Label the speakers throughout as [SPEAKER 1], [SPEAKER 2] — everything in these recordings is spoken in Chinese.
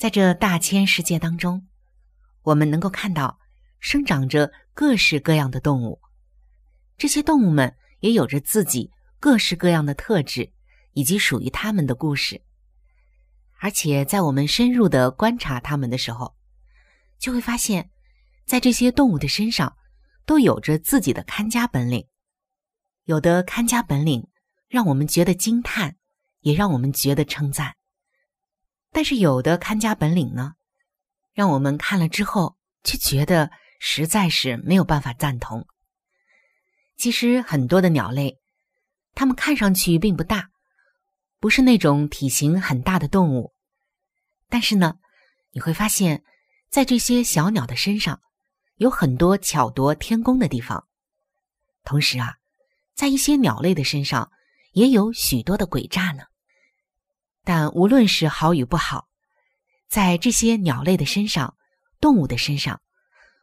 [SPEAKER 1] 在这大千世界当中，我们能够看到生长着各式各样的动物，这些动物们也有着自己各式各样的特质，以及属于它们的故事。而且，在我们深入的观察它们的时候，就会发现，在这些动物的身上都有着自己的看家本领，有的看家本领让我们觉得惊叹。也让我们觉得称赞，但是有的看家本领呢，让我们看了之后却觉得实在是没有办法赞同。其实很多的鸟类，它们看上去并不大，不是那种体型很大的动物，但是呢，你会发现在这些小鸟的身上有很多巧夺天工的地方，同时啊，在一些鸟类的身上也有许多的诡诈呢。但无论是好与不好，在这些鸟类的身上、动物的身上，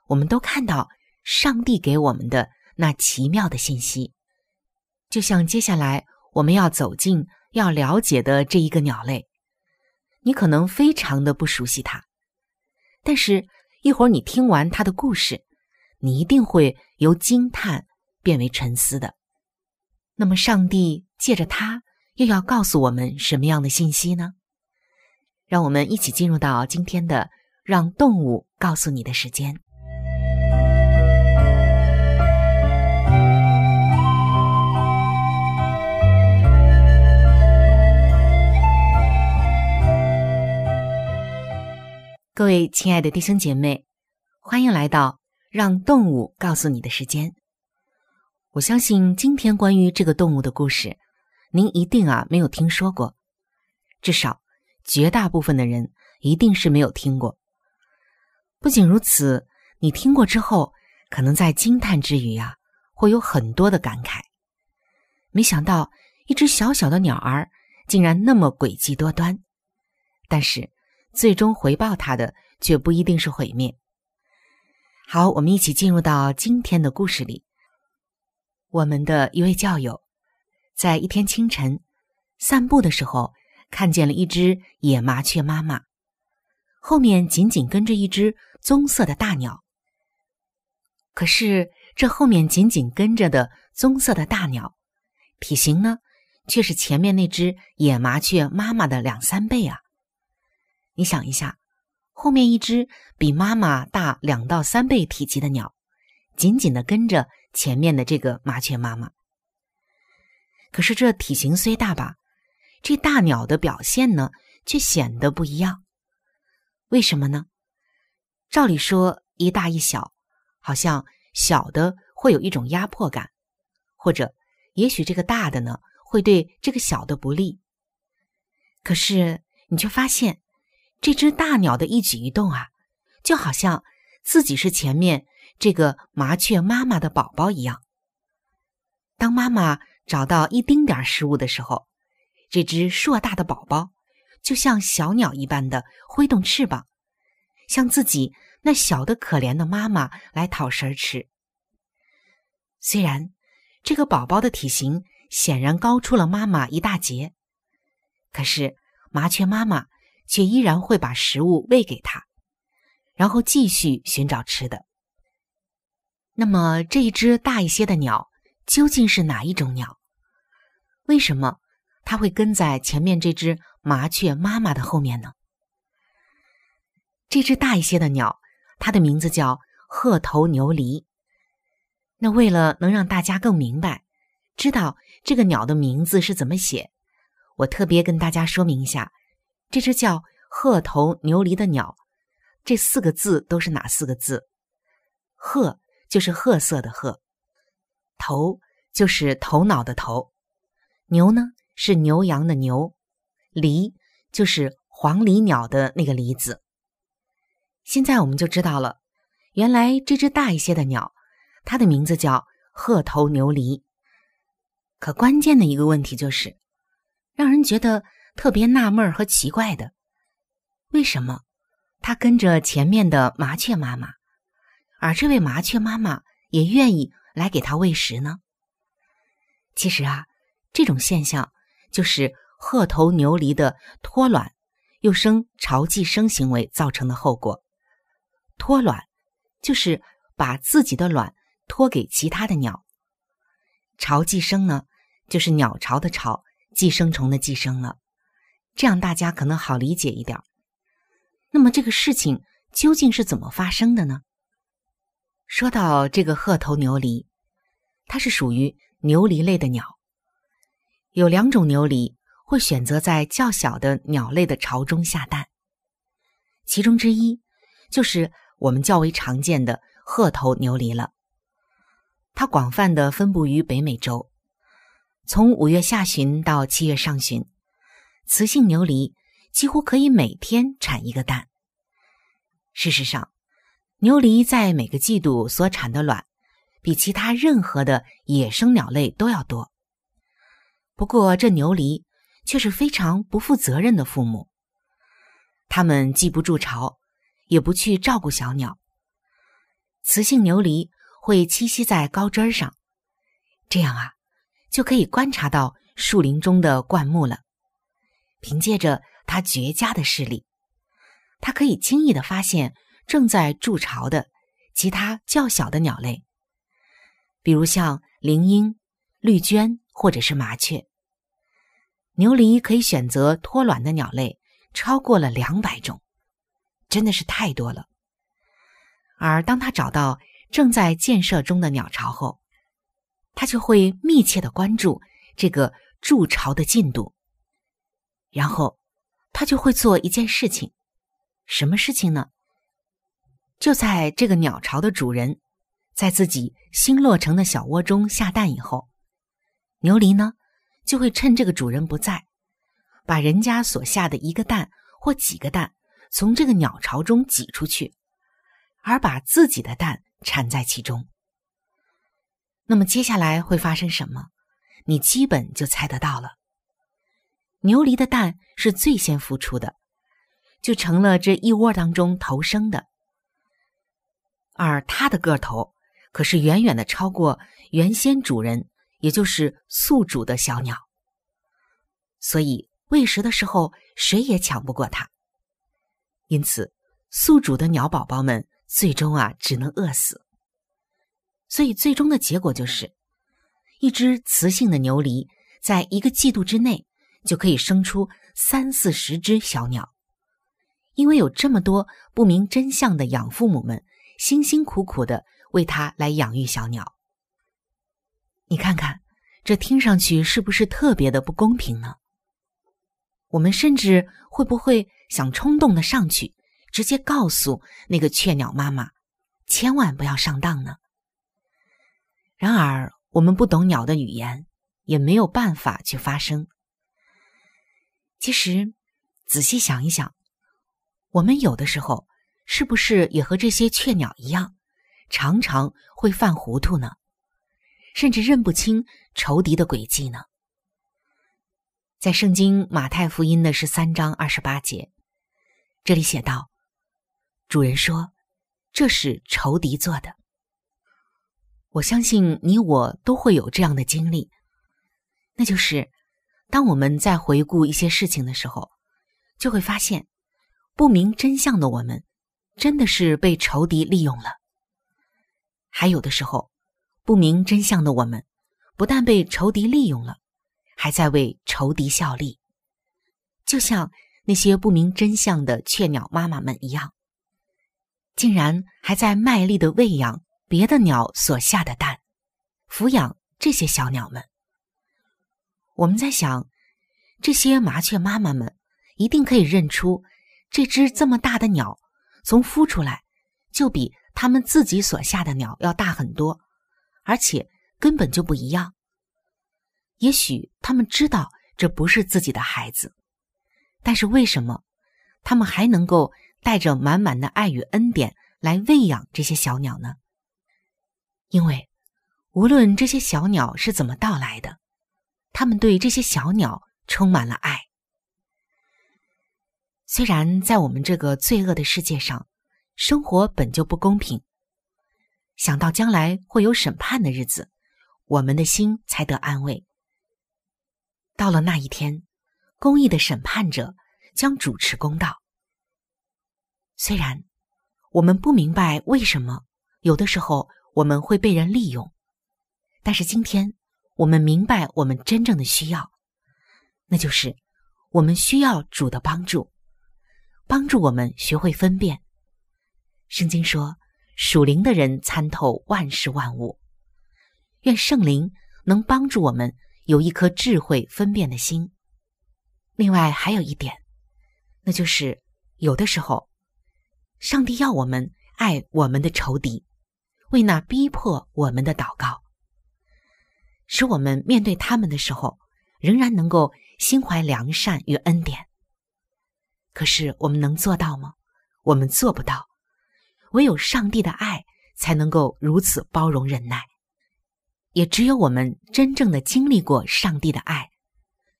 [SPEAKER 1] 我们都看到上帝给我们的那奇妙的信息。就像接下来我们要走进、要了解的这一个鸟类，你可能非常的不熟悉它，但是一会儿你听完它的故事，你一定会由惊叹变为沉思的。那么，上帝借着它。又要告诉我们什么样的信息呢？让我们一起进入到今天的“让动物告诉你的时间”。各位亲爱的弟兄姐妹，欢迎来到“让动物告诉你的时间”。我相信今天关于这个动物的故事。您一定啊没有听说过，至少绝大部分的人一定是没有听过。不仅如此，你听过之后，可能在惊叹之余啊，会有很多的感慨。没想到一只小小的鸟儿竟然那么诡计多端，但是最终回报它的却不一定是毁灭。好，我们一起进入到今天的故事里。我们的一位教友。在一天清晨，散步的时候，看见了一只野麻雀妈妈，后面紧紧跟着一只棕色的大鸟。可是，这后面紧紧跟着的棕色的大鸟，体型呢，却是前面那只野麻雀妈妈的两三倍啊！你想一下，后面一只比妈妈大两到三倍体积的鸟，紧紧的跟着前面的这个麻雀妈妈。可是这体型虽大吧，这大鸟的表现呢，却显得不一样。为什么呢？照理说一大一小，好像小的会有一种压迫感，或者也许这个大的呢，会对这个小的不利。可是你却发现，这只大鸟的一举一动啊，就好像自己是前面这个麻雀妈妈的宝宝一样。当妈妈。找到一丁点食物的时候，这只硕大的宝宝就像小鸟一般的挥动翅膀，向自己那小的可怜的妈妈来讨食吃。虽然这个宝宝的体型显然高出了妈妈一大截，可是麻雀妈妈却依然会把食物喂给它，然后继续寻找吃的。那么这一只大一些的鸟究竟是哪一种鸟？为什么它会跟在前面这只麻雀妈妈的后面呢？这只大一些的鸟，它的名字叫褐头牛犁。那为了能让大家更明白，知道这个鸟的名字是怎么写，我特别跟大家说明一下，这只叫褐头牛犁的鸟，这四个字都是哪四个字？褐。就是褐色的褐，头就是头脑的头，牛呢是牛羊的牛，鹂就是黄鹂鸟的那个梨子。现在我们就知道了，原来这只大一些的鸟，它的名字叫鹤头牛梨。可关键的一个问题就是，让人觉得特别纳闷和奇怪的，为什么它跟着前面的麻雀妈妈？而这位麻雀妈妈也愿意来给它喂食呢。其实啊，这种现象就是褐头牛犁的脱卵，又生巢寄生行为造成的后果。脱卵就是把自己的卵托给其他的鸟。巢寄生呢，就是鸟巢的巢，寄生虫的寄生了。这样大家可能好理解一点。那么这个事情究竟是怎么发生的呢？说到这个褐头牛犁，它是属于牛犁类的鸟。有两种牛犁会选择在较小的鸟类的巢中下蛋，其中之一就是我们较为常见的褐头牛犁了。它广泛的分布于北美洲，从五月下旬到七月上旬，雌性牛犁几乎可以每天产一个蛋。事实上，牛犁在每个季度所产的卵，比其他任何的野生鸟类都要多。不过，这牛犁却是非常不负责任的父母。他们既不筑巢，也不去照顾小鸟。雌性牛犁会栖息在高枝上，这样啊，就可以观察到树林中的灌木了。凭借着它绝佳的视力，它可以轻易的发现。正在筑巢的其他较小的鸟类，比如像林莺、绿鹃或者是麻雀。牛鹂可以选择脱卵的鸟类超过了两百种，真的是太多了。而当他找到正在建设中的鸟巢后，他就会密切的关注这个筑巢的进度，然后他就会做一件事情，什么事情呢？就在这个鸟巢的主人在自己新落成的小窝中下蛋以后，牛鹂呢就会趁这个主人不在，把人家所下的一个蛋或几个蛋从这个鸟巢中挤出去，而把自己的蛋产在其中。那么接下来会发生什么？你基本就猜得到了。牛犁的蛋是最先孵出的，就成了这一窝当中头生的。而它的个头可是远远的超过原先主人，也就是宿主的小鸟，所以喂食的时候谁也抢不过它。因此，宿主的鸟宝宝们最终啊只能饿死。所以最终的结果就是，一只雌性的牛犁在一个季度之内就可以生出三四十只小鸟，因为有这么多不明真相的养父母们。辛辛苦苦的为它来养育小鸟，你看看，这听上去是不是特别的不公平呢？我们甚至会不会想冲动的上去，直接告诉那个雀鸟妈妈，千万不要上当呢？然而，我们不懂鸟的语言，也没有办法去发声。其实，仔细想一想，我们有的时候。是不是也和这些雀鸟一样，常常会犯糊涂呢？甚至认不清仇敌的诡计呢？在圣经马太福音的十三章二十八节，这里写道：“主人说：“这是仇敌做的。”我相信你我都会有这样的经历，那就是当我们在回顾一些事情的时候，就会发现不明真相的我们真的是被仇敌利用了。还有的时候，不明真相的我们不但被仇敌利用了，还在为仇敌效力，就像那些不明真相的雀鸟妈妈们一样，竟然还在卖力的喂养。别的鸟所下的蛋，抚养这些小鸟们。我们在想，这些麻雀妈妈们一定可以认出这只这么大的鸟，从孵出来就比他们自己所下的鸟要大很多，而且根本就不一样。也许他们知道这不是自己的孩子，但是为什么他们还能够带着满满的爱与恩典来喂养这些小鸟呢？因为，无论这些小鸟是怎么到来的，他们对这些小鸟充满了爱。虽然在我们这个罪恶的世界上，生活本就不公平，想到将来会有审判的日子，我们的心才得安慰。到了那一天，公义的审判者将主持公道。虽然我们不明白为什么有的时候。我们会被人利用，但是今天我们明白我们真正的需要，那就是我们需要主的帮助，帮助我们学会分辨。圣经说：“属灵的人参透万事万物。”愿圣灵能帮助我们有一颗智慧分辨的心。另外还有一点，那就是有的时候，上帝要我们爱我们的仇敌。为那逼迫我们的祷告，使我们面对他们的时候，仍然能够心怀良善与恩典。可是我们能做到吗？我们做不到。唯有上帝的爱才能够如此包容忍耐。也只有我们真正的经历过上帝的爱，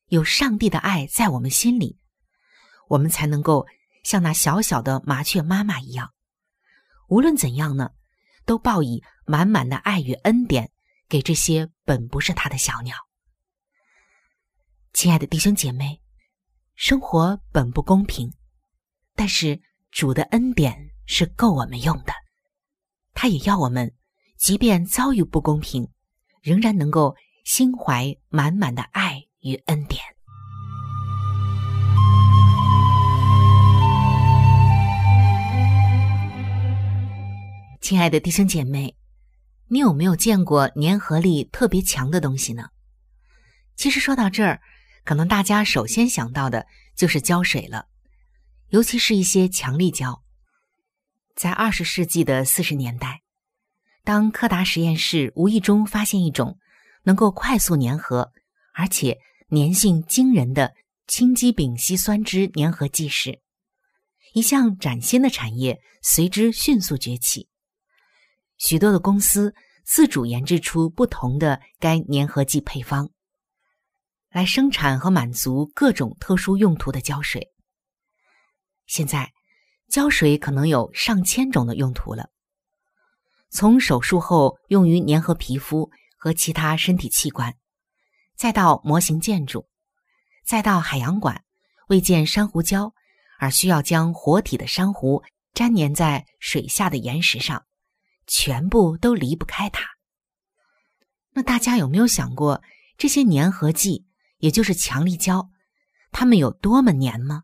[SPEAKER 1] 有上帝的爱在我们心里，我们才能够像那小小的麻雀妈妈一样。无论怎样呢？都报以满满的爱与恩典给这些本不是他的小鸟。亲爱的弟兄姐妹，生活本不公平，但是主的恩典是够我们用的。他也要我们，即便遭遇不公平，仍然能够心怀满满的爱与恩典。亲爱的弟兄姐妹，你有没有见过粘合力特别强的东西呢？其实说到这儿，可能大家首先想到的就是胶水了，尤其是一些强力胶。在二十世纪的四十年代，当柯达实验室无意中发现一种能够快速粘合，而且粘性惊人的氢基丙烯酸酯粘合剂时，一项崭新的产业随之迅速崛起。许多的公司自主研制出不同的该粘合剂配方，来生产和满足各种特殊用途的胶水。现在，胶水可能有上千种的用途了，从手术后用于粘合皮肤和其他身体器官，再到模型建筑，再到海洋馆为建珊瑚礁而需要将活体的珊瑚粘粘在水下的岩石上。全部都离不开它。那大家有没有想过，这些粘合剂，也就是强力胶，它们有多么粘吗？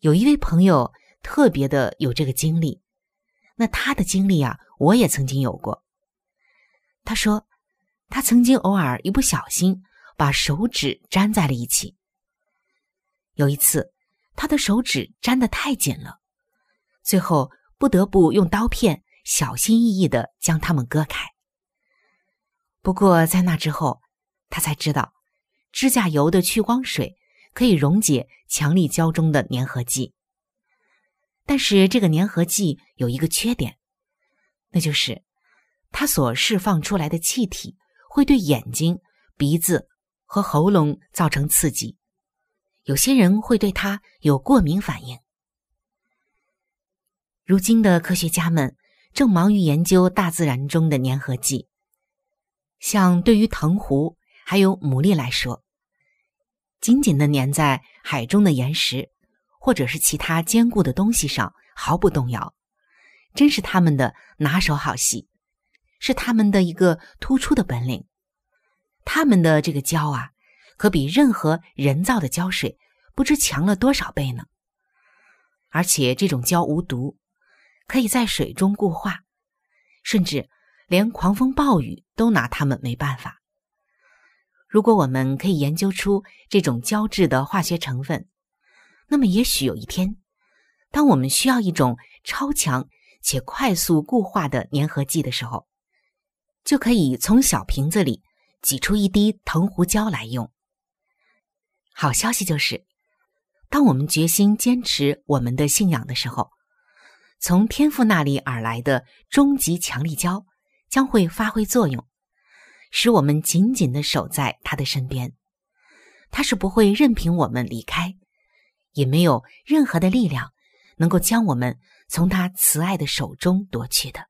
[SPEAKER 1] 有一位朋友特别的有这个经历，那他的经历啊，我也曾经有过。他说，他曾经偶尔一不小心把手指粘在了一起。有一次，他的手指粘得太紧了，最后不得不用刀片。小心翼翼的将它们割开。不过在那之后，他才知道，指甲油的去光水可以溶解强力胶中的粘合剂。但是这个粘合剂有一个缺点，那就是它所释放出来的气体会对眼睛、鼻子和喉咙造成刺激，有些人会对它有过敏反应。如今的科学家们正忙于研究大自然中的粘合剂，像对于藤壶还有牡蛎来说，紧紧的粘在海中的岩石或者是其他坚固的东西上毫不动摇，真是他们的拿手好戏，是他们的一个突出的本领。他们的这个胶啊，可比任何人造的胶水不知强了多少倍呢。而且这种胶无毒。可以在水中固化，甚至连狂风暴雨都拿它们没办法。如果我们可以研究出这种胶质的化学成分，那么也许有一天，当我们需要一种超强且快速固化的粘合剂的时候，就可以从小瓶子里挤出一滴藤壶胶来用。好消息就是，当我们决心坚持我们的信仰的时候。从天父那里而来的终极强力胶将会发挥作用，使我们紧紧的守在他的身边。他是不会任凭我们离开，也没有任何的力量能够将我们从他慈爱的手中夺去的。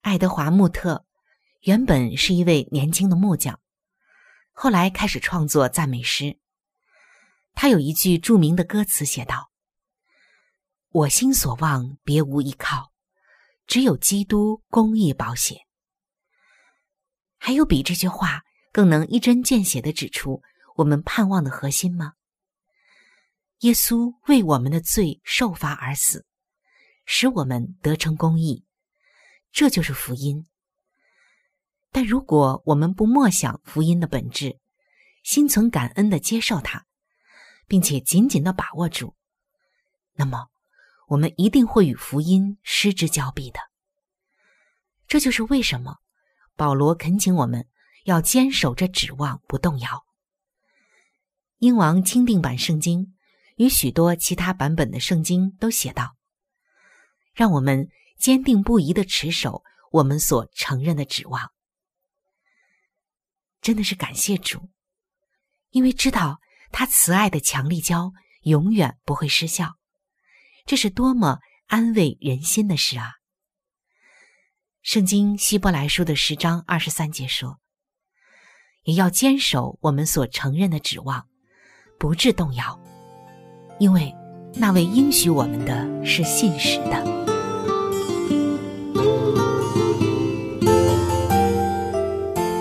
[SPEAKER 1] 爱德华·穆特原本是一位年轻的木匠，后来开始创作赞美诗。他有一句著名的歌词写道。我心所望，别无依靠，只有基督公义保险。还有比这句话更能一针见血的指出我们盼望的核心吗？耶稣为我们的罪受罚而死，使我们得成公义，这就是福音。但如果我们不默想福音的本质，心存感恩的接受它，并且紧紧的把握住，那么。我们一定会与福音失之交臂的。这就是为什么保罗恳请我们要坚守着指望不动摇。英王钦定版圣经与许多其他版本的圣经都写道：“让我们坚定不移的持守我们所承认的指望。”真的是感谢主，因为知道他慈爱的强力胶永远不会失效。这是多么安慰人心的事啊！圣经希伯来书的十章二十三节说：“也要坚守我们所承认的指望，不致动摇，因为那位应许我们的是信实的。”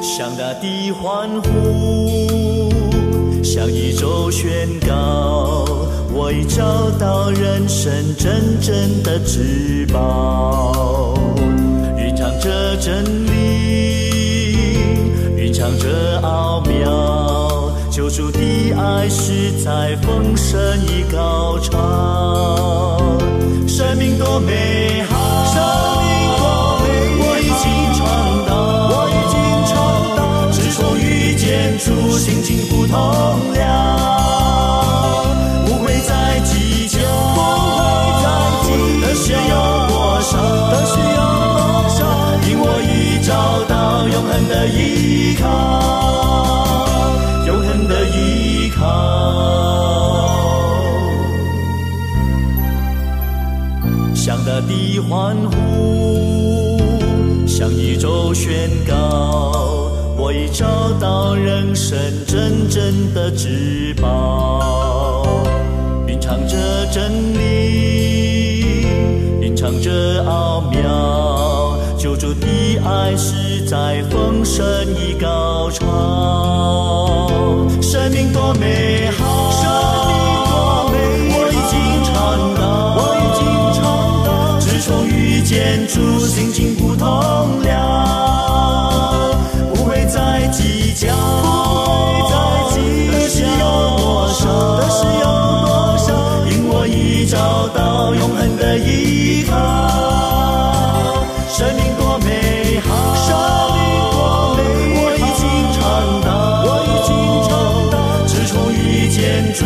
[SPEAKER 2] 向大地欢呼，向宇宙宣告。我已找到人生真正的至宝，蕴藏着真理，蕴藏着，主的爱是在丰盛与高潮，生命多美好，生命多美好，我已经尝到，我已经尝到，自从遇见主，心情不同了。不会再计较，得失有多少，因我已找到永恒的依靠，的欢呼，向宇宙宣告，我已找到人生真正的至宝，蕴藏着真理，蕴藏着奥妙，救主的爱是。在丰盛与高潮，生命多美好，见主，心情不同了，不会再计较，不会再计较，有多少，得失有多少，因我已找到永恒的依靠，生命多美好。主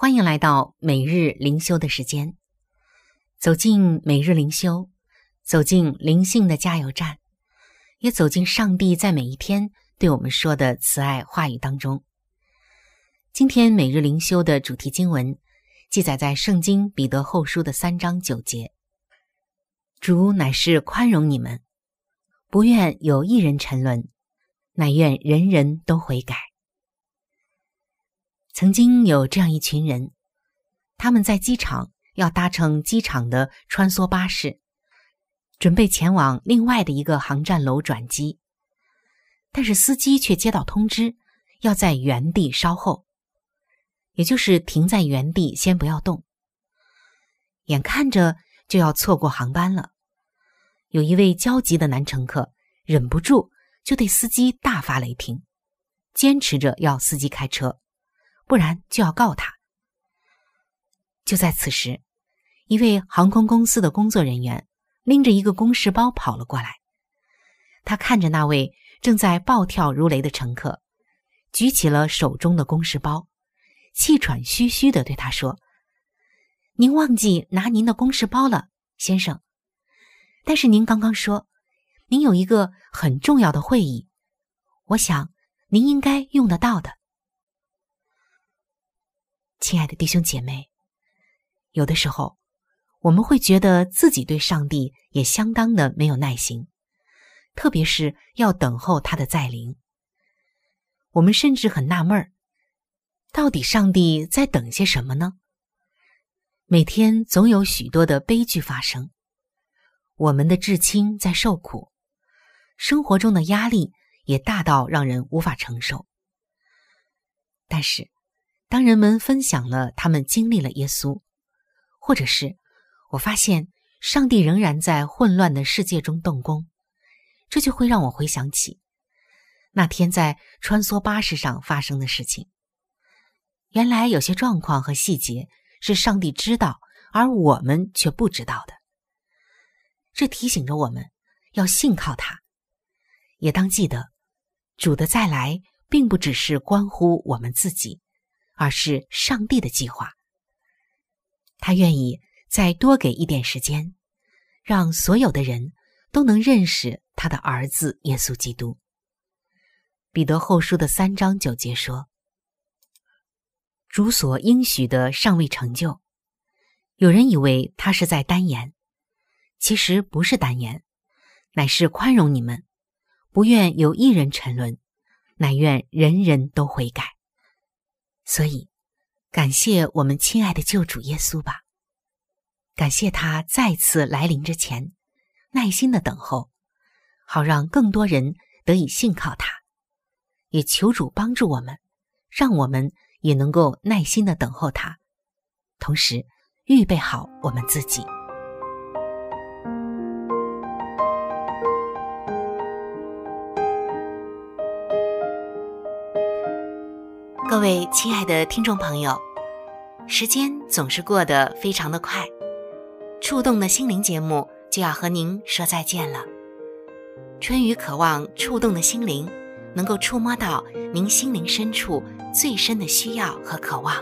[SPEAKER 1] 欢迎来到每日灵修的时间。走进每日灵修，走进灵性的加油站。也走进上帝在每一天对我们说的慈爱话语当中。今天每日灵修的主题经文记载在《圣经彼得后书》的三章九节：“主乃是宽容你们，不愿有一人沉沦，乃愿人人都悔改。”曾经有这样一群人，他们在机场要搭乘机场的穿梭巴士。准备前往另外的一个航站楼转机，但是司机却接到通知，要在原地稍后，也就是停在原地，先不要动。眼看着就要错过航班了，有一位焦急的男乘客忍不住就对司机大发雷霆，坚持着要司机开车，不然就要告他。就在此时，一位航空公司的工作人员。拎着一个公事包跑了过来，他看着那位正在暴跳如雷的乘客，举起了手中的公事包，气喘吁吁的对他说：“您忘记拿您的公事包了，先生。但是您刚刚说，您有一个很重要的会议，我想您应该用得到的。”亲爱的弟兄姐妹，有的时候。我们会觉得自己对上帝也相当的没有耐心，特别是要等候他的再临。我们甚至很纳闷儿，到底上帝在等些什么呢？每天总有许多的悲剧发生，我们的至亲在受苦，生活中的压力也大到让人无法承受。但是，当人们分享了他们经历了耶稣，或者是我发现上帝仍然在混乱的世界中动工，这就会让我回想起那天在穿梭巴士上发生的事情。原来有些状况和细节是上帝知道，而我们却不知道的。这提醒着我们要信靠他，也当记得主的再来并不只是关乎我们自己，而是上帝的计划。他愿意。再多给一点时间，让所有的人都能认识他的儿子耶稣基督。彼得后书的三章九节说：“主所应许的尚未成就。”有人以为他是在单言，其实不是单言，乃是宽容你们，不愿有一人沉沦，乃愿人人都悔改。所以，感谢我们亲爱的救主耶稣吧。感谢他再次来临之前，耐心的等候，好让更多人得以信靠他。也求主帮助我们，让我们也能够耐心的等候他，同时预备好我们自己。位亲爱的听众朋友，时间总是过得非常的快。触动的心灵节目就要和您说再见了。春雨渴望触动的心灵能够触摸到您心灵深处最深的需要和渴望，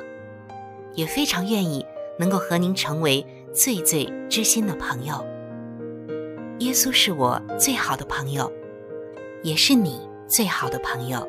[SPEAKER 1] 也非常愿意能够和您成为最最知心的朋友。耶稣是我最好的朋友，也是你最好的朋友。